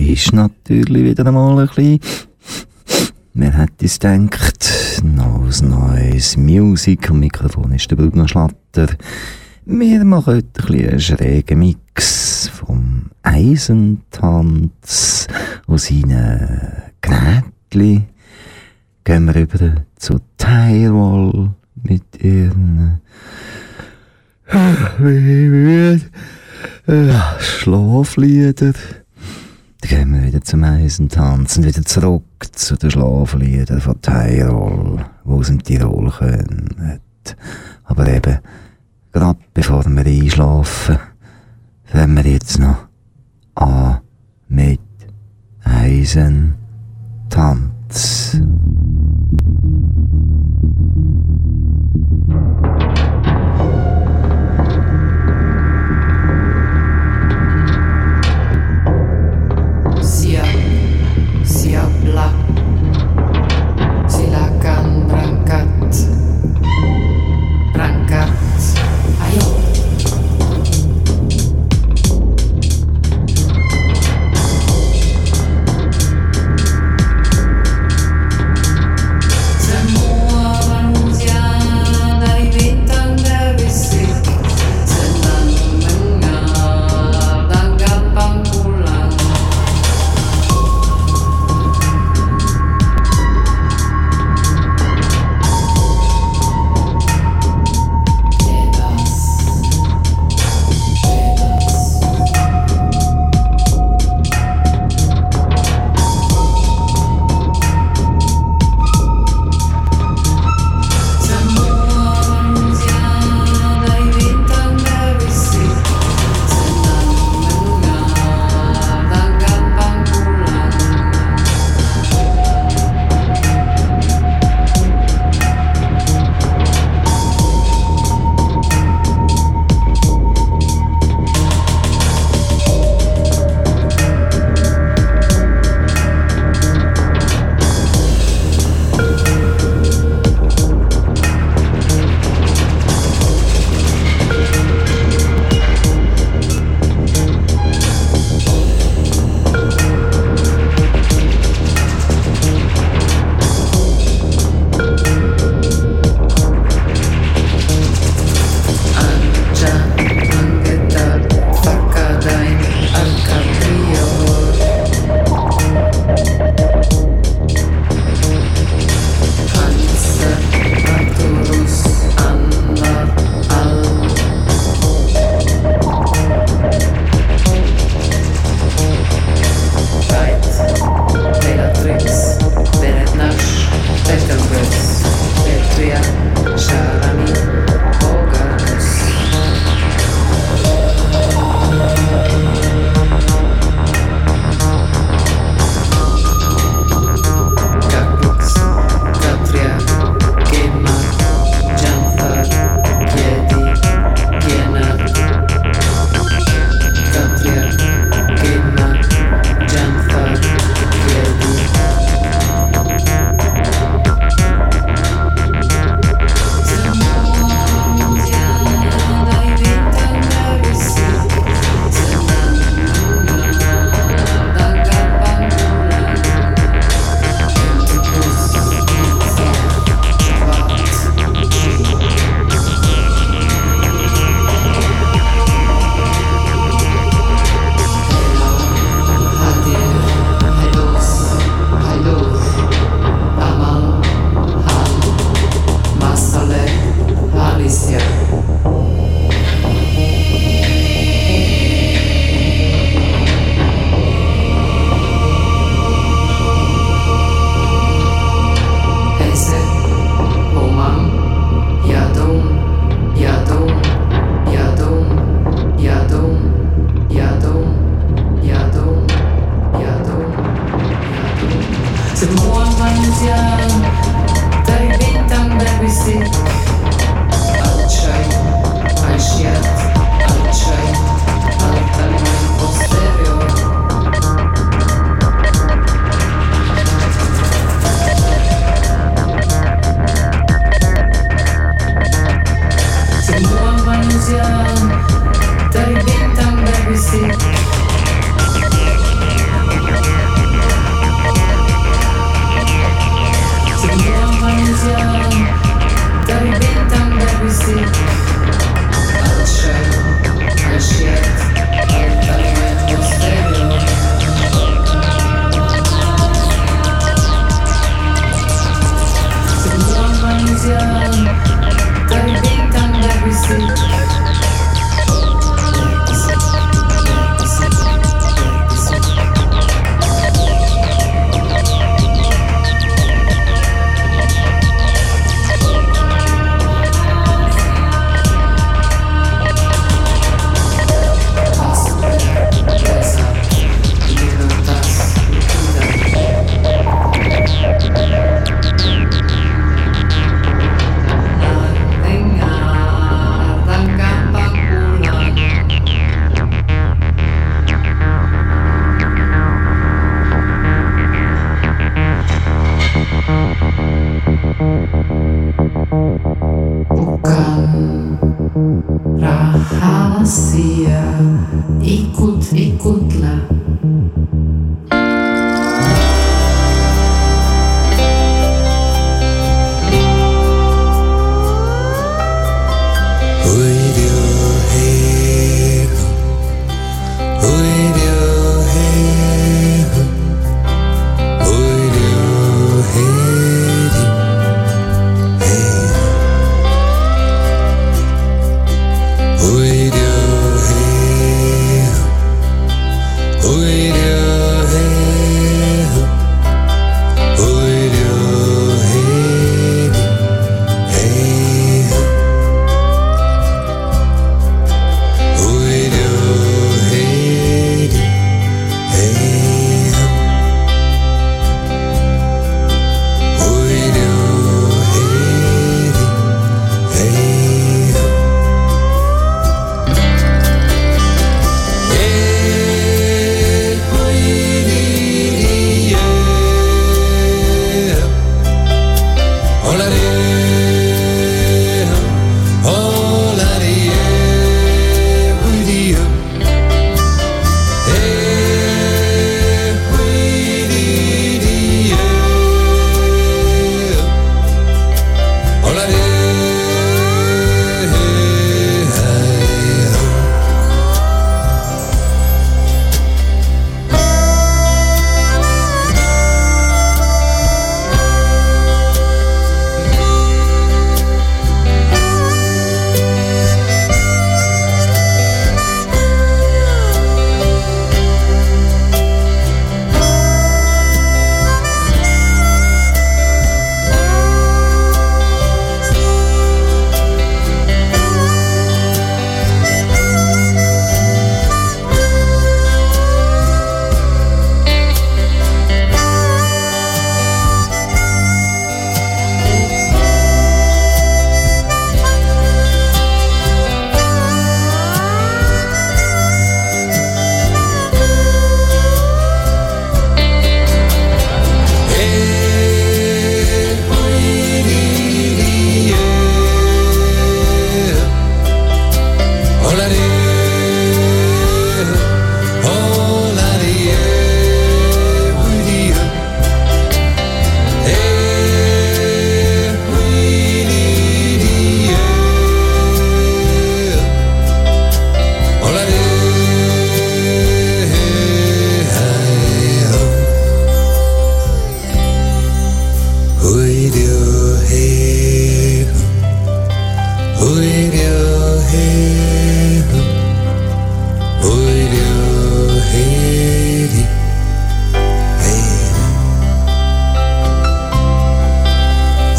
ist natürlich wieder einmal ein bisschen, wer hätte es gedacht, noch ein neues Musik, am Mikrofon ist der Bruno Schlatter. Wir machen heute ein bisschen einen schrägen Mix vom Eisentanz aus seinen Gnädli. Gehen wir über zu Tyrol mit ihren Schlaflieder. Dann gehen wir wieder zum Eisentanz und wieder zurück zu den Schlafliedern von Tyrol, die aus dem Tirol kommen. Aber eben, gerade bevor wir einschlafen, fangen wir jetzt noch an mit Eisentanz.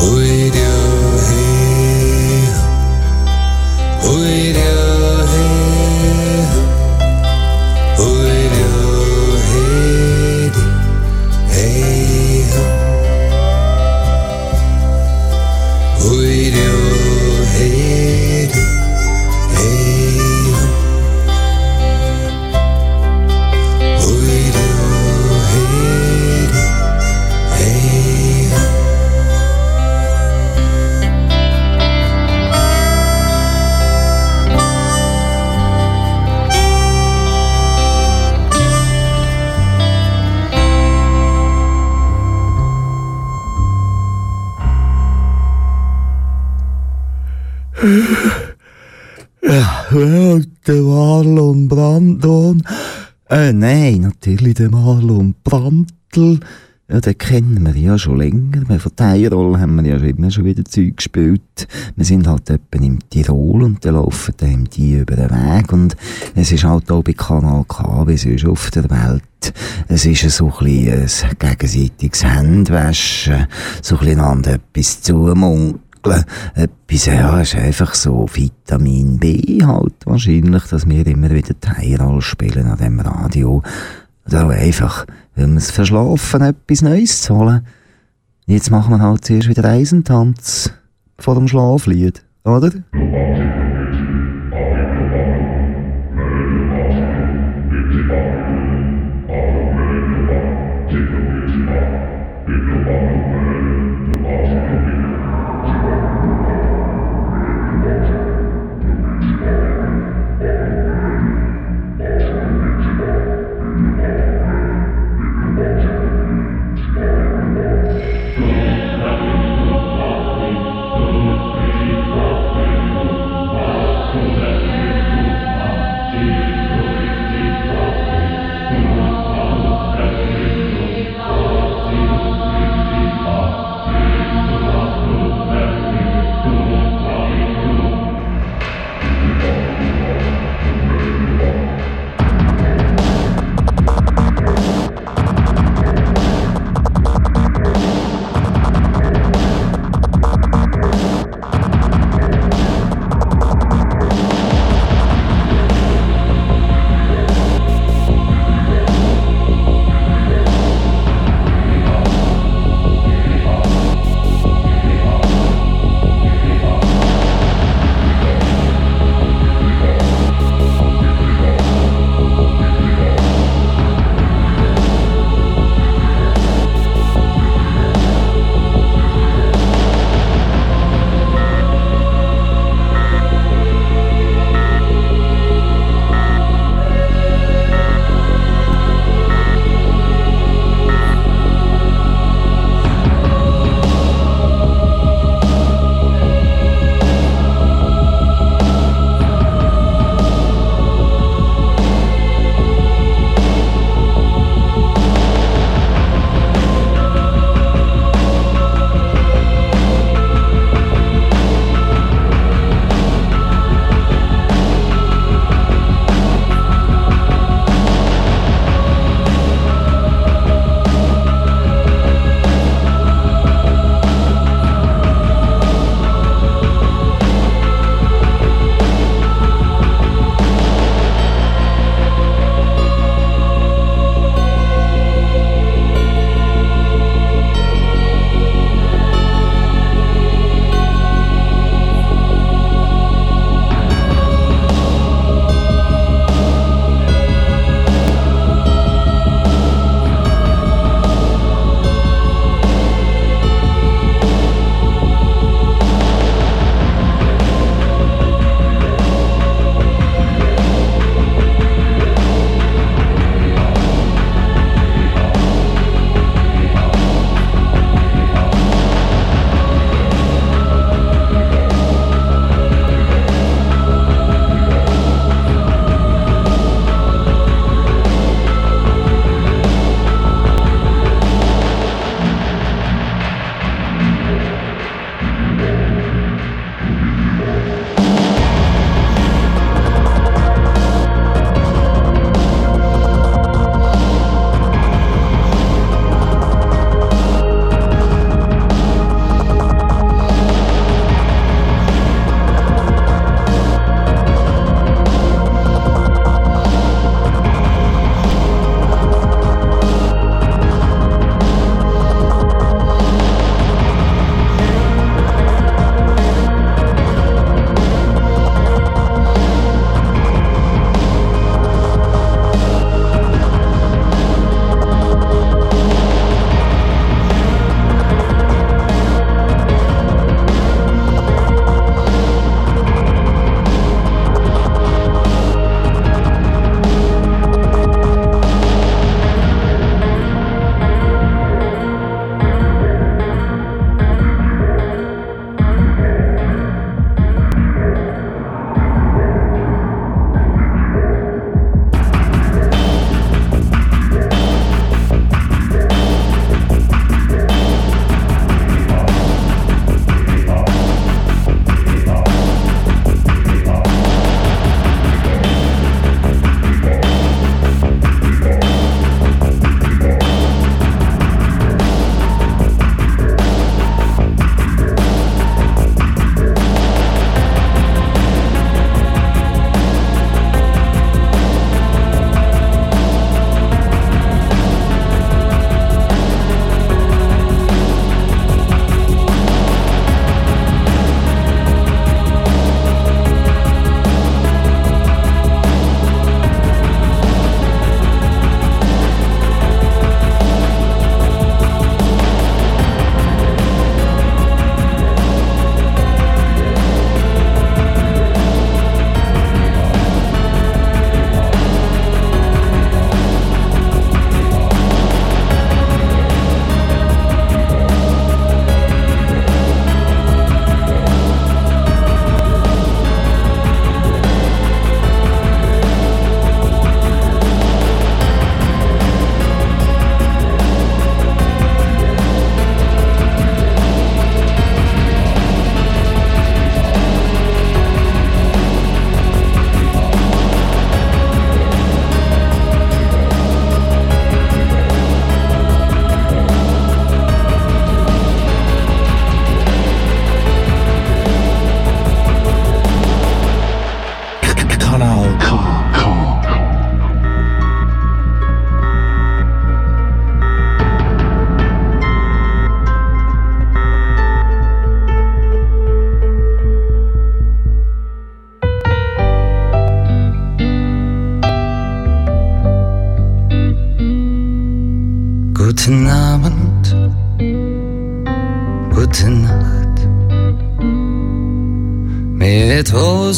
Der Brandon. Äh, nein, natürlich der Marlon Brandl. Ja, den kennen wir ja schon länger. Von Tirol haben wir ja immer schon wieder Zeug gespielt. Wir sind halt etwa im Tirol und dann laufen dann die über den Weg. Und es ist halt auch bei Kanal K, wie sonst auf der Welt. Es ist so ein bisschen ein gegenseitiges Händewaschen, so ein bisschen etwas zumunkeln etwas, ja, ist einfach so Vitamin B halt wahrscheinlich, dass wir immer wieder Teilroll spielen an dem Radio. Oder auch einfach, weil wir es verschlafen, etwas Neues zu holen. Jetzt machen wir halt zuerst wieder Eisentanz vor dem Schlaflied, oder?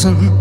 listen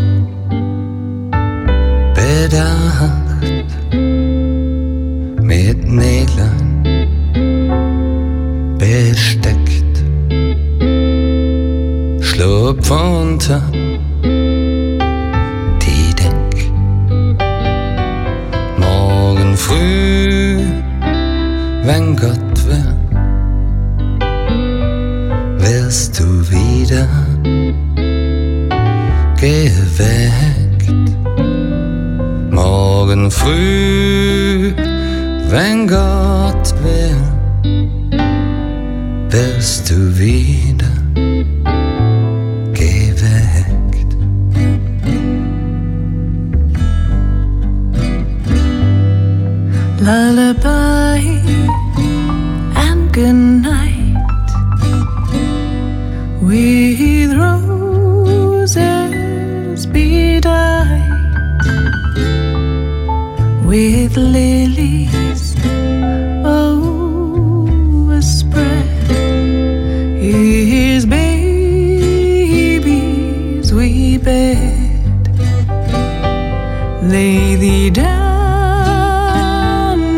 Lay thee down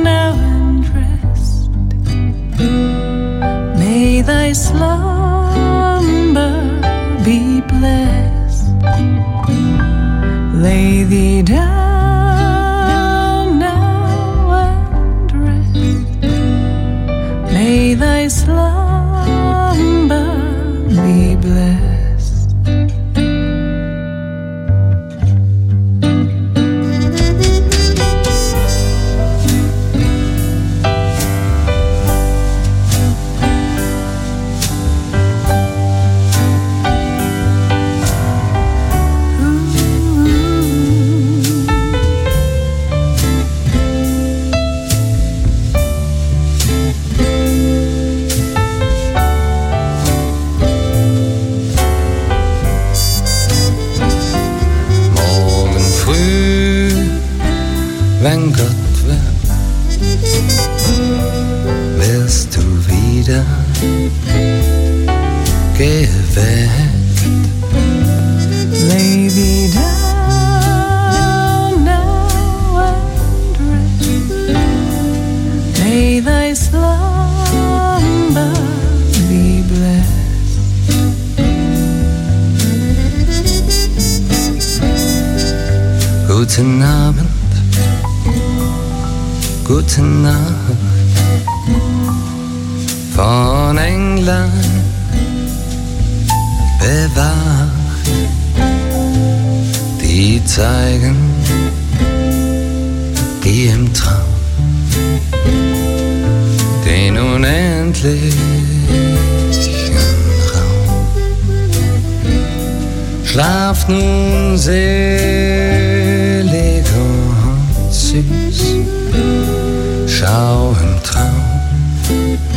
now and rest. May thy slumber be blessed. Lay thee down. Schlaf nun selig und süß, schau im Traum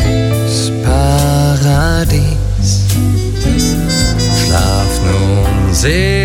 ins Paradies. Schlaf nun selig.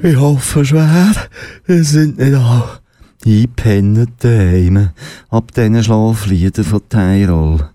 Ich hoffe schwer, es sind nicht alle eingepennt daheim ab diesen Schlafliedern von Tyrol.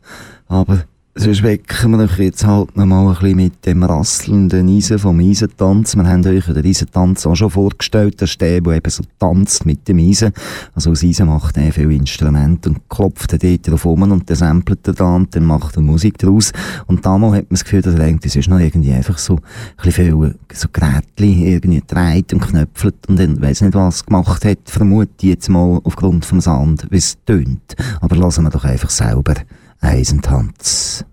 Aber Sonst wecken wir euch jetzt halt noch mal ein bisschen mit dem rasselnden Eisen vom Eisentanz. Wir haben euch den Eisentanz auch schon vorgestellt. Das ist der, der eben so tanzt mit dem Eisen. Also aus Eisen macht er viel Instrumente und klopft dort drauf um und dann samplet er da und dann macht er Musik daraus. Und damals hat man das Gefühl, dass er eigentlich sonst noch irgendwie einfach so ein bisschen viel so Gerätchen irgendwie dreht und knöpfelt und dann weiss nicht was gemacht hat. Vermute ich jetzt mal aufgrund vom Sound, wie es tönt. Aber lassen wir doch einfach selber Eisentanz.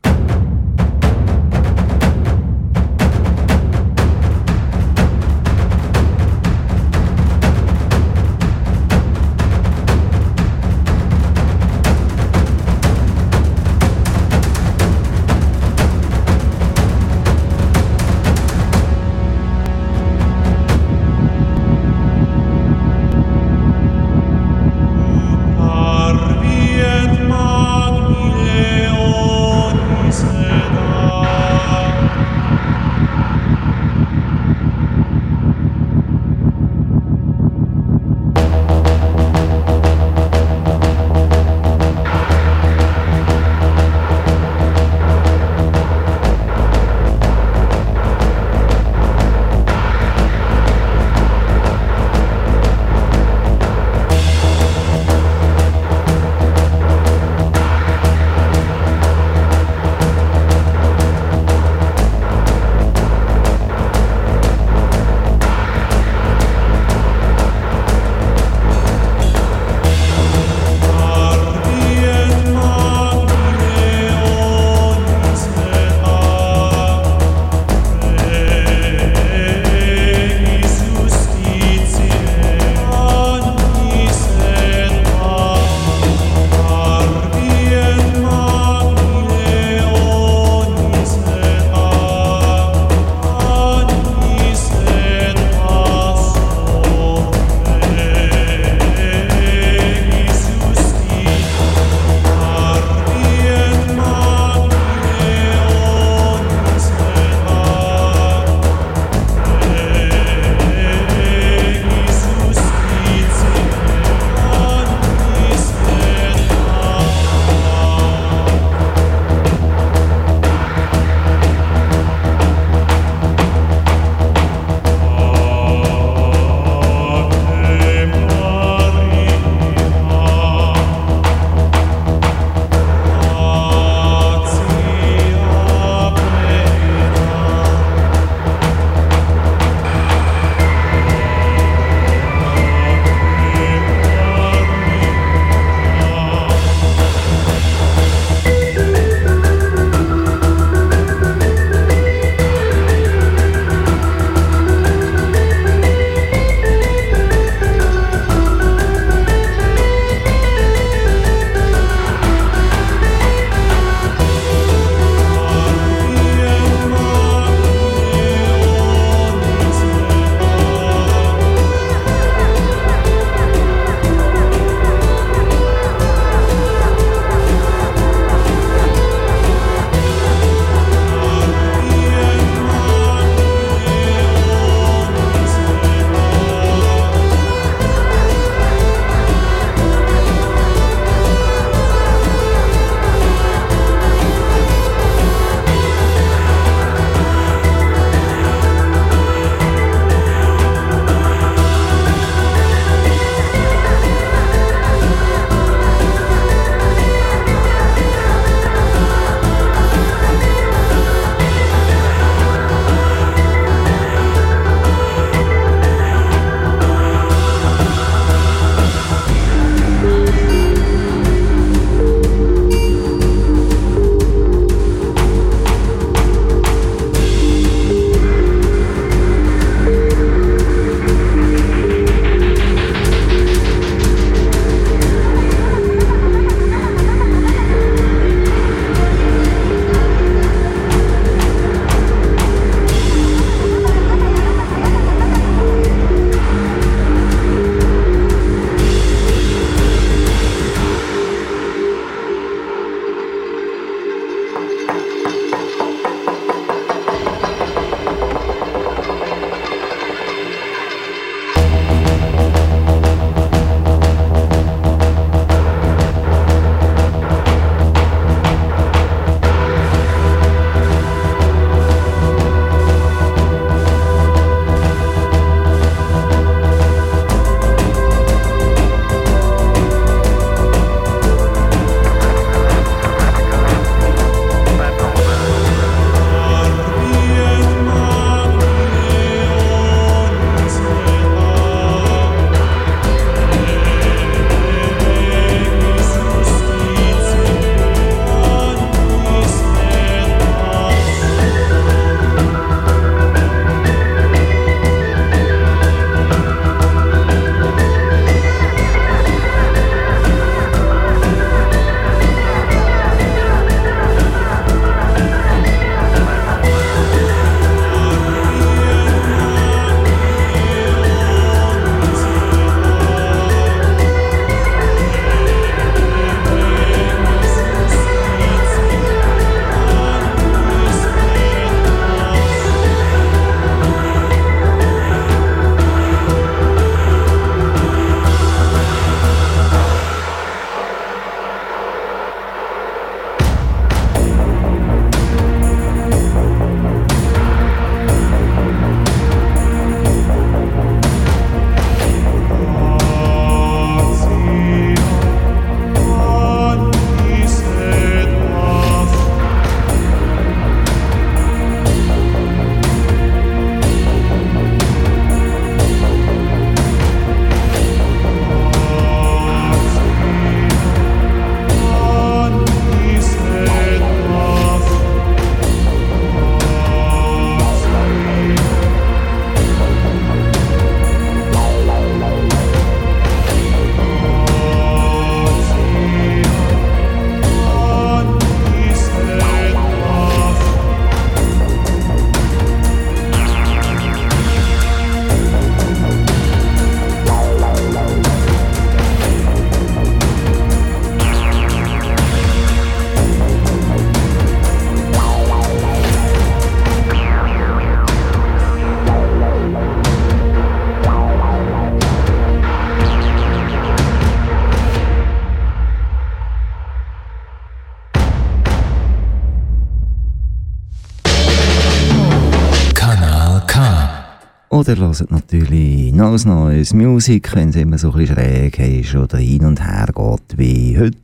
Oder hört natürlich neues neues Musik, wenn es immer so ein bisschen schräg ist oder hin und her geht wie heute,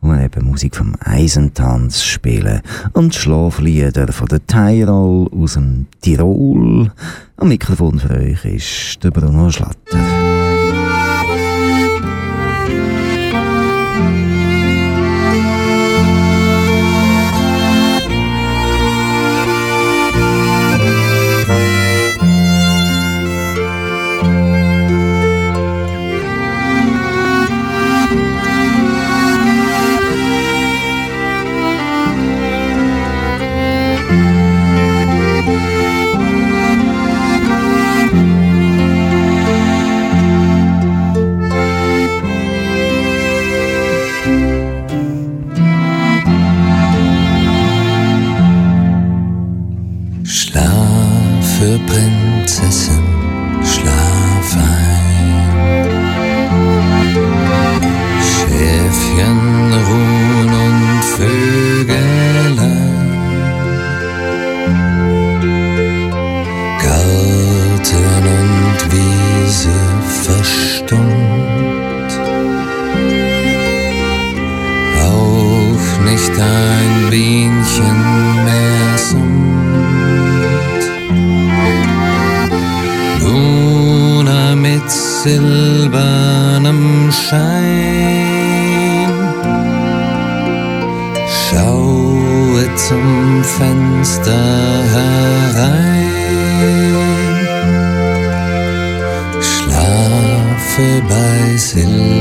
wo wir eben Musik vom Eisentanz spielen und Schlaflieder von der Tyrol aus dem Tirol. Am Mikrofon für euch ist der Bruno Schlatter. senle.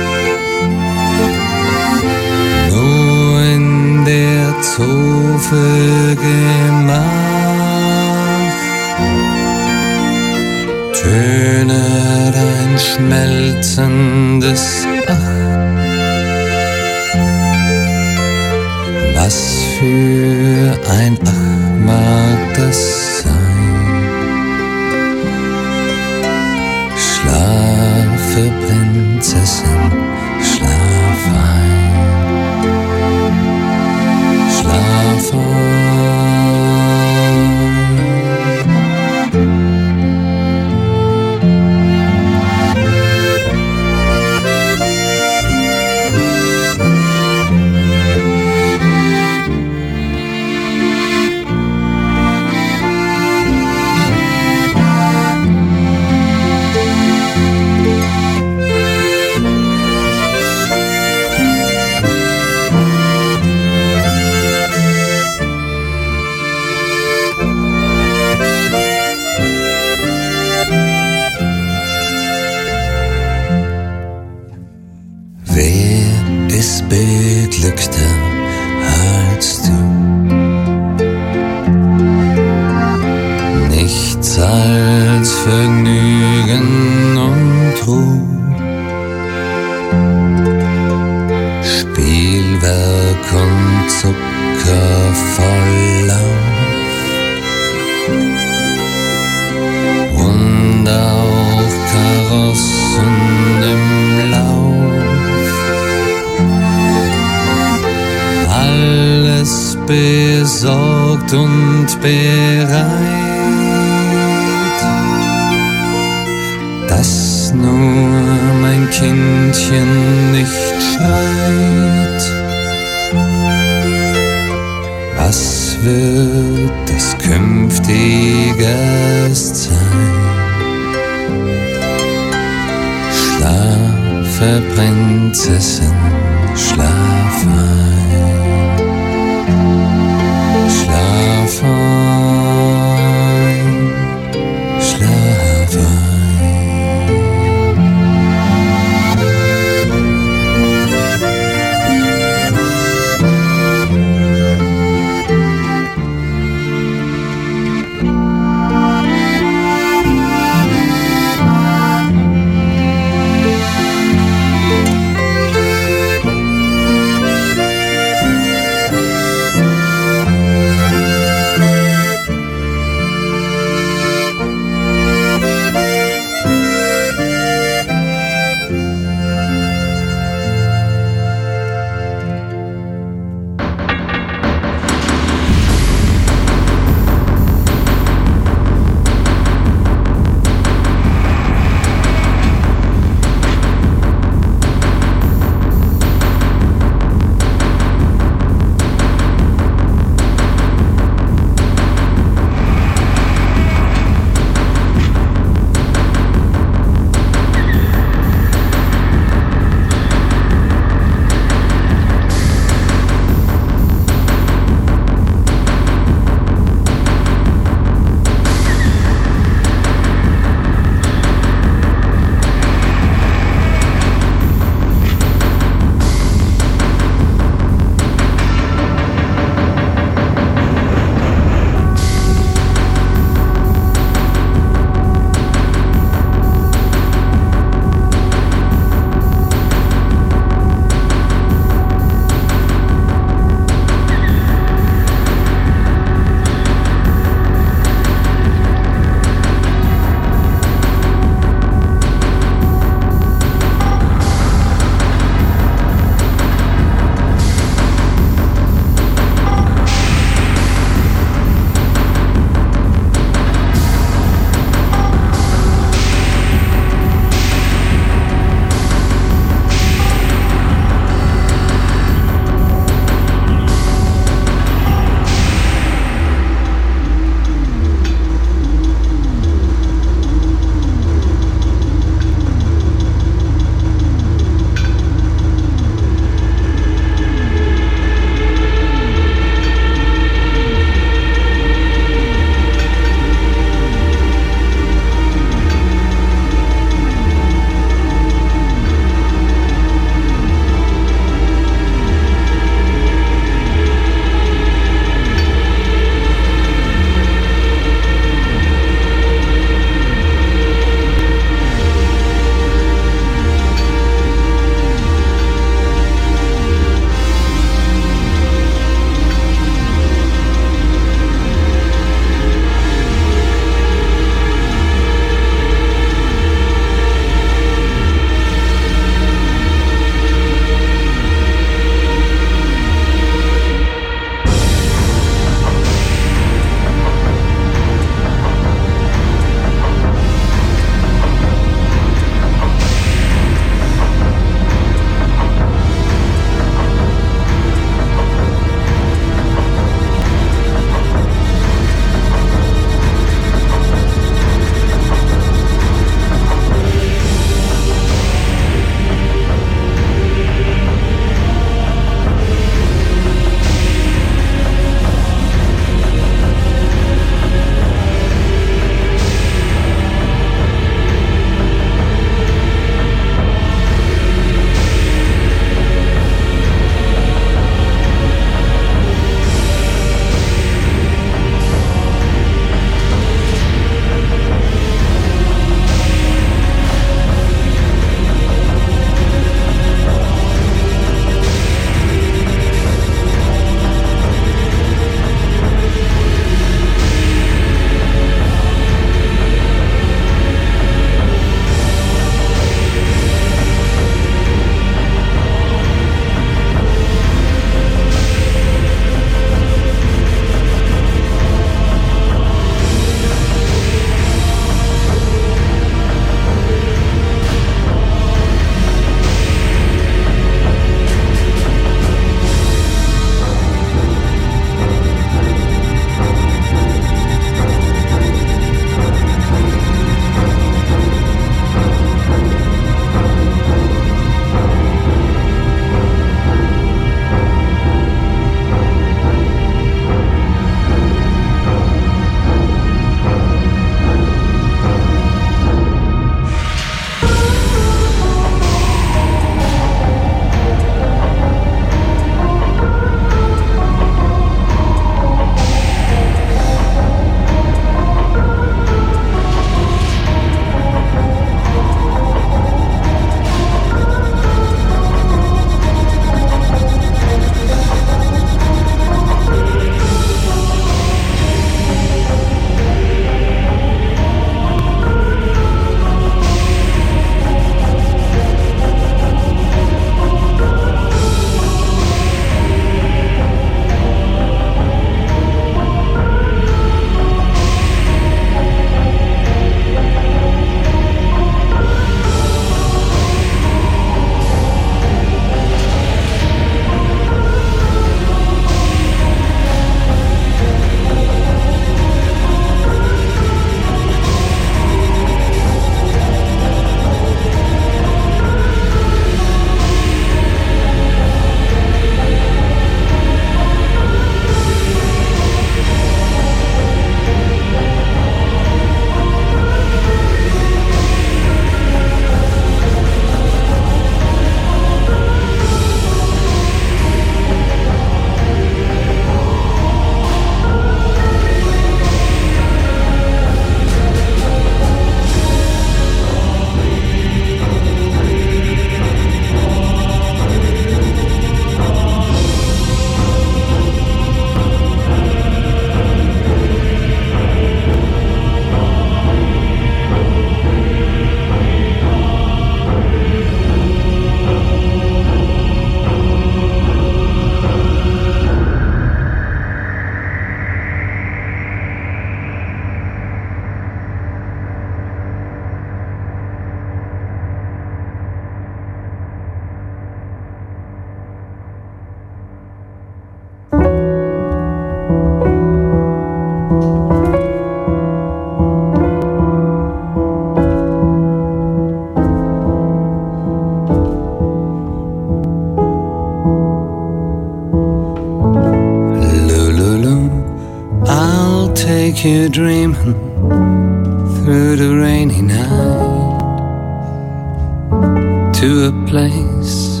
Place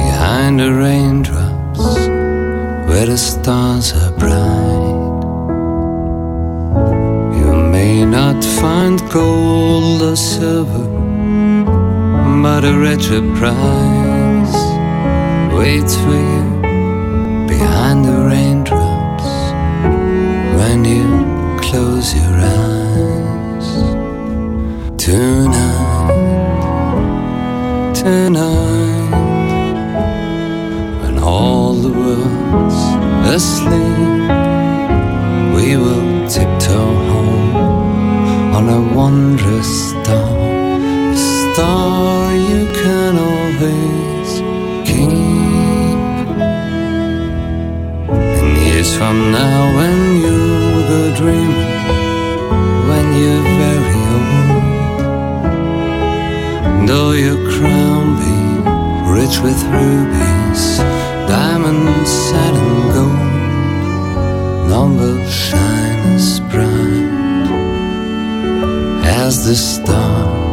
behind the raindrops where the stars are bright. You may not find gold or silver, but a richer prize waits for you behind the raindrops when you close your eyes. Tonight, asleep, we will tiptoe home on a wondrous star, a star you can always keep. And years from now, when you go dreaming, when you're very old, all your crown be rich with rubies, diamonds, satin, gold, none will shine as bright as the star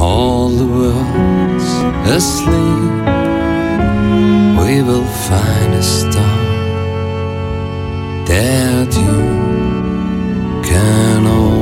all the world's asleep, we will find a star that you can always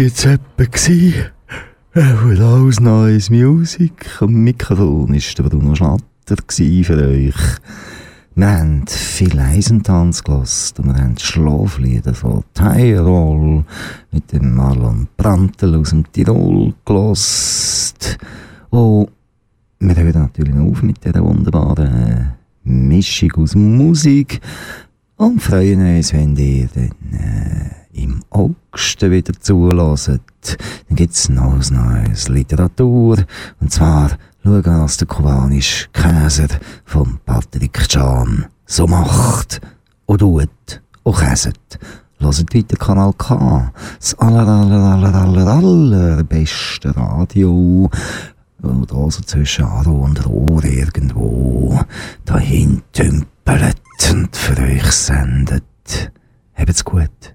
jetzt etwa gewesen? Alles neues Musik. Am Mikrofon ist der Bruno Schlatter für euch. Wir haben viel Eisentanz gelassen und wir haben Schlaflieder von Tyrol mit dem Marlon Brantel aus dem Tirol gelassen. Und wir hören natürlich auf mit dieser wunderbaren Mischung aus Musik und freuen uns, wenn ihr dann äh, im August wieder zulässt. Dann gibt es noch ein neues Literatur und zwar schauen, was der kubanische Käser von Patrick Can so macht und tut und käset. Hört weiter Kanal K, das aller, aller, aller, aller, aller beste Radio, und so zwischen Aro und Rohr irgendwo dahin tümpelt und für euch sendet. Habt's gut.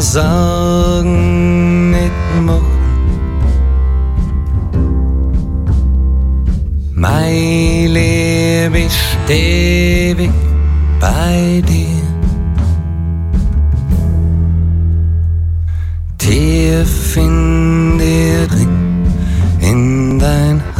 Sorgen nicht machen. Mein Leben ist ewig bei dir. Tief in dir drin, in dein Herz.